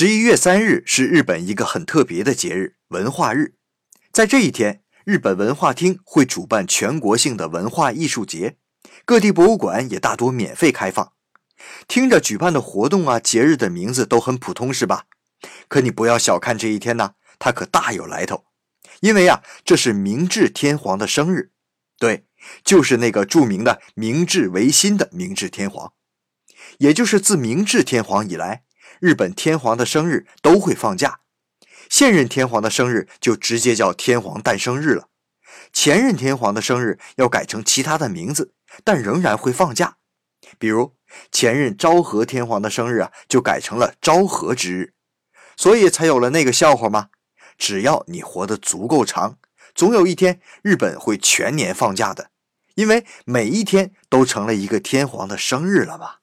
十一月三日是日本一个很特别的节日——文化日。在这一天，日本文化厅会主办全国性的文化艺术节，各地博物馆也大多免费开放。听着，举办的活动啊、节日的名字都很普通，是吧？可你不要小看这一天呢，它可大有来头。因为啊，这是明治天皇的生日，对，就是那个著名的明治维新的明治天皇。也就是自明治天皇以来。日本天皇的生日都会放假，现任天皇的生日就直接叫天皇诞生日了。前任天皇的生日要改成其他的名字，但仍然会放假。比如前任昭和天皇的生日啊，就改成了昭和之日，所以才有了那个笑话吗？只要你活得足够长，总有一天日本会全年放假的，因为每一天都成了一个天皇的生日了嘛。